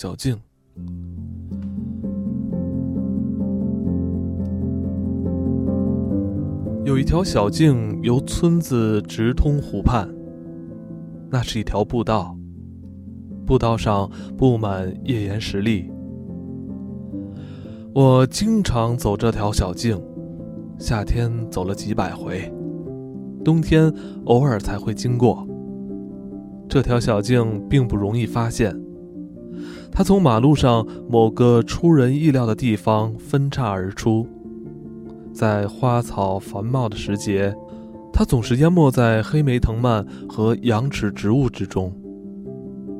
小径。有一条小径由村子直通湖畔，那是一条步道，步道上布满页岩石砾。我经常走这条小径，夏天走了几百回，冬天偶尔才会经过。这条小径并不容易发现，它从马路上某个出人意料的地方分叉而出。在花草繁茂的时节，它总是淹没在黑莓藤蔓和羊齿植物之中。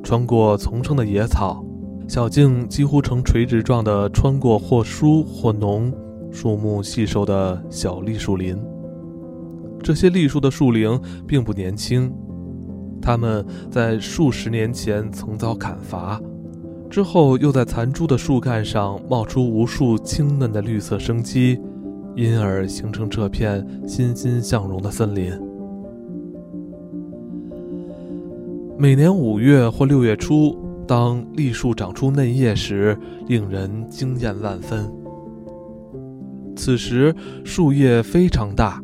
穿过丛生的野草，小径几乎呈垂直状的穿过或疏或浓、树木细瘦的小栗树林。这些栗树的树龄并不年轻，它们在数十年前曾遭砍伐，之后又在残株的树干上冒出无数青嫩的绿色生机。因而形成这片欣欣向荣的森林。每年五月或六月初，当栗树长出嫩叶时，令人惊艳万分。此时树叶非常大，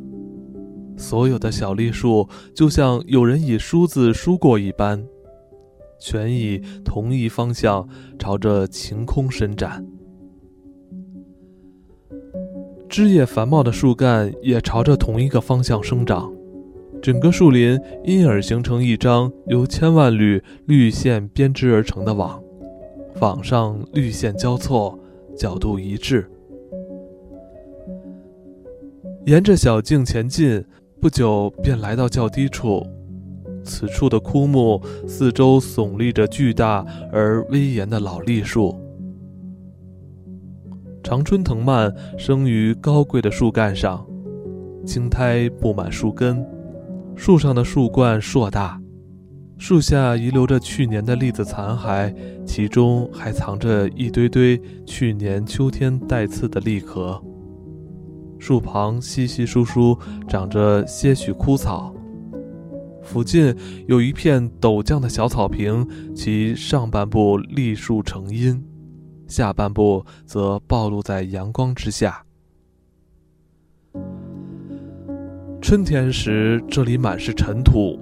所有的小栗树就像有人以梳子梳过一般，全以同一方向朝着晴空伸展。枝叶繁茂的树干也朝着同一个方向生长，整个树林因而形成一张由千万缕绿线编织而成的网，网上绿线交错，角度一致。沿着小径前进，不久便来到较低处，此处的枯木四周耸立着巨大而威严的老栗树。常春藤蔓生于高贵的树干上，青苔布满树根，树上的树冠硕大，树下遗留着去年的栗子残骸，其中还藏着一堆堆去年秋天带刺的栗壳。树旁稀稀疏疏长着些许枯草，附近有一片陡降的小草坪，其上半部栗树成荫。下半部则暴露在阳光之下。春天时，这里满是尘土，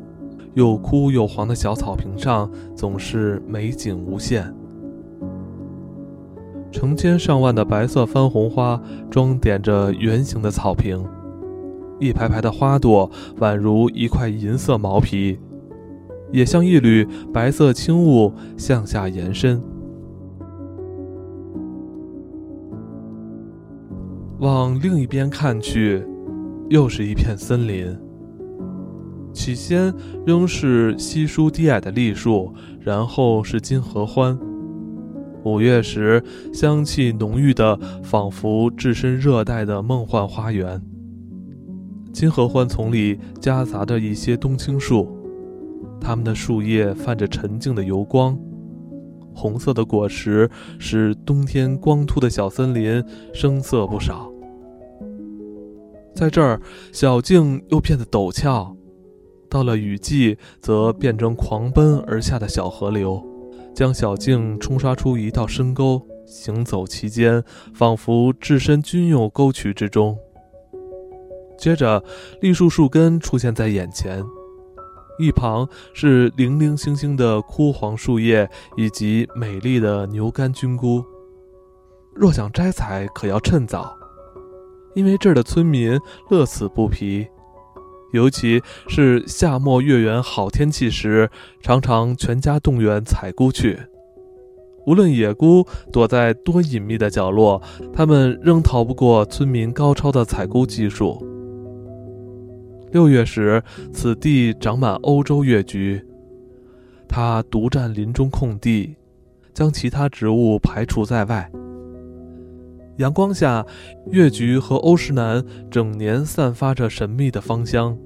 又枯又黄的小草坪上总是美景无限。成千上万的白色番红花装点着圆形的草坪，一排排的花朵宛如一块银色毛皮，也像一缕白色轻雾向下延伸。往另一边看去，又是一片森林。起先仍是稀疏低矮的栗树，然后是金合欢。五月时，香气浓郁的，仿佛置身热带的梦幻花园。金合欢丛里夹杂着一些冬青树，它们的树叶泛着沉静的油光，红色的果实使冬天光秃的小森林生色不少。在这儿，小径又变得陡峭，到了雨季，则变成狂奔而下的小河流，将小径冲刷出一道深沟。行走其间，仿佛置身军用沟渠之中。接着，栗树树根出现在眼前，一旁是零零星星的枯黄树叶以及美丽的牛肝菌菇。若想摘采，可要趁早。因为这儿的村民乐此不疲，尤其是夏末月圆好天气时，常常全家动员采菇去。无论野菇躲在多隐秘的角落，他们仍逃不过村民高超的采菇技术。六月时，此地长满欧洲月菊，它独占林中空地，将其他植物排除在外。阳光下，月菊和欧石楠整年散发着神秘的芳香。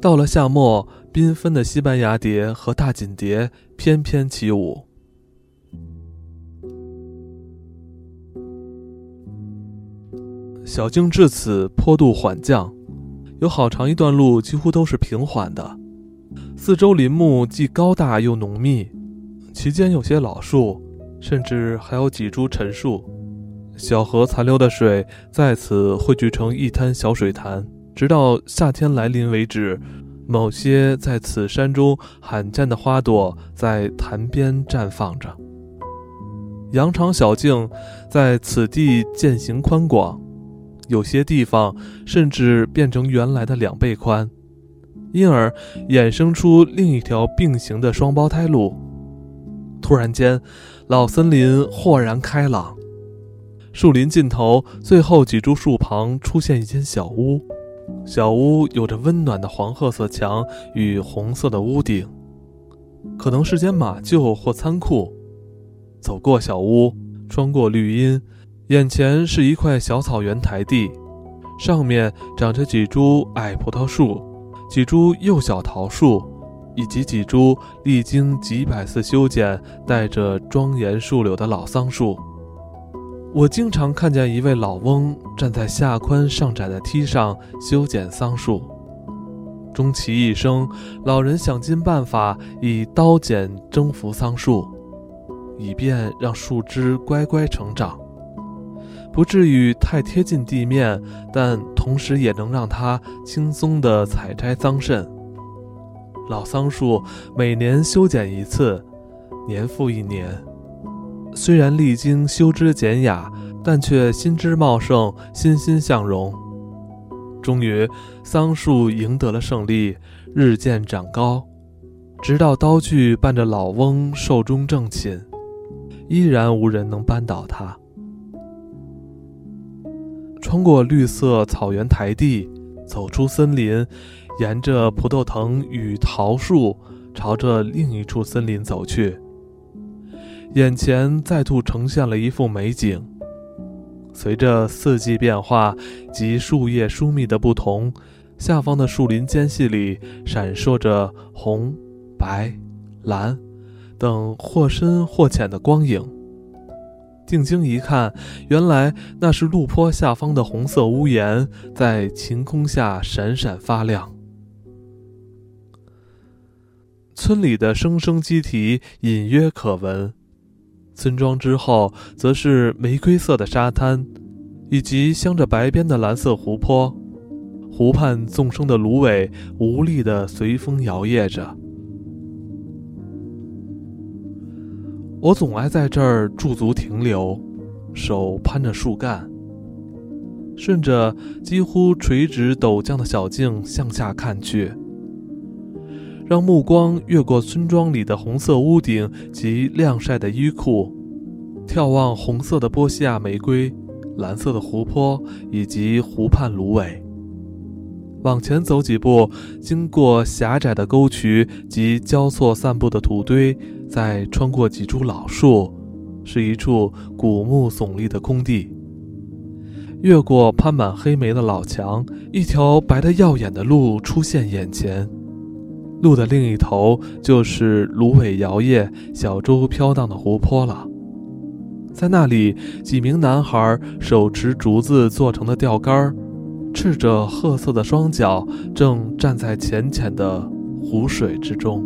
到了夏末，缤纷的西班牙蝶和大锦蝶翩翩起舞。小径至此坡度缓降，有好长一段路几乎都是平缓的。四周林木既高大又浓密，其间有些老树，甚至还有几株陈树。小河残留的水在此汇聚成一滩小水潭，直到夏天来临为止。某些在此山中罕见的花朵在潭边绽放着。羊肠小径在此地渐行宽广，有些地方甚至变成原来的两倍宽，因而衍生出另一条并行的双胞胎路。突然间，老森林豁然开朗，树林尽头最后几株树旁出现一间小屋。小屋有着温暖的黄褐色墙与红色的屋顶，可能是间马厩或仓库。走过小屋，穿过绿荫，眼前是一块小草原台地，上面长着几株矮葡萄树、几株幼小桃树，以及几株历经几百次修剪、带着庄严树柳的老桑树。我经常看见一位老翁站在下宽上窄的梯上修剪桑树，终其一生，老人想尽办法以刀剪征服桑树，以便让树枝乖乖成长，不至于太贴近地面，但同时也能让它轻松地采摘桑葚。老桑树每年修剪一次，年复一年。虽然历经修枝剪雅，但却新枝茂盛，欣欣向荣。终于，桑树赢得了胜利，日渐长高，直到刀具伴着老翁寿终正寝，依然无人能扳倒它。穿过绿色草原台地，走出森林，沿着葡萄藤与桃树，朝着另一处森林走去。眼前再度呈现了一幅美景，随着四季变化及树叶疏密的不同，下方的树林间隙里闪烁着红、白、蓝等或深或浅的光影。定睛一看，原来那是路坡下方的红色屋檐在晴空下闪闪发亮。村里的声声鸡啼隐约可闻。村庄之后，则是玫瑰色的沙滩，以及镶着白边的蓝色湖泊。湖畔纵生的芦苇无力地随风摇曳着。我总爱在这儿驻足停留，手攀着树干，顺着几乎垂直陡降的小径向下看去。让目光越过村庄里的红色屋顶及晾晒的衣裤，眺望红色的波西亚玫瑰、蓝色的湖泊以及湖畔芦苇。往前走几步，经过狭窄的沟渠及交错散布的土堆，再穿过几株老树，是一处古木耸立的空地。越过攀满黑莓的老墙，一条白得耀眼的路出现眼前。路的另一头就是芦苇摇曳、小舟飘荡的湖泊了。在那里，几名男孩手持竹子做成的钓竿，赤着褐色的双脚，正站在浅浅的湖水之中。